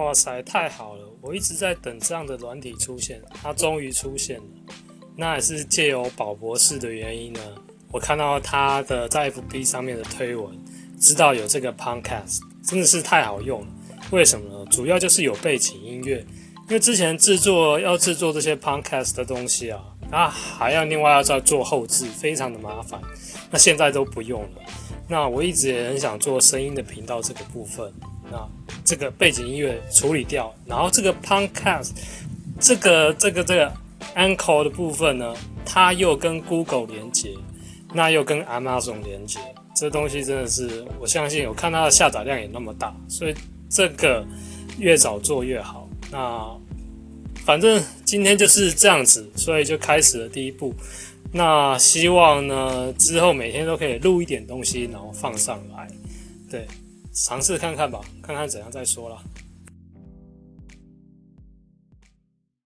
哇塞，太好了！我一直在等这样的软体出现，它终于出现了。那也是借由宝博士的原因呢，我看到他的在 FB 上面的推文，知道有这个 Podcast，真的是太好用了。为什么呢？主要就是有背景音乐，因为之前制作要制作这些 Podcast 的东西啊，啊还要另外要再做后制，非常的麻烦。那现在都不用了。那我一直也很想做声音的频道这个部分，那这个背景音乐处理掉，然后这个 Podcast 这个这个这个 Anchor 的部分呢，它又跟 Google 连接，那又跟 Amazon 连接，这东西真的是我相信，我看它的下载量也那么大，所以这个越早做越好。那反正今天就是这样子，所以就开始了第一步。那希望呢，之后每天都可以录一点东西，然后放上来，对，尝试看看吧，看看怎样再说了。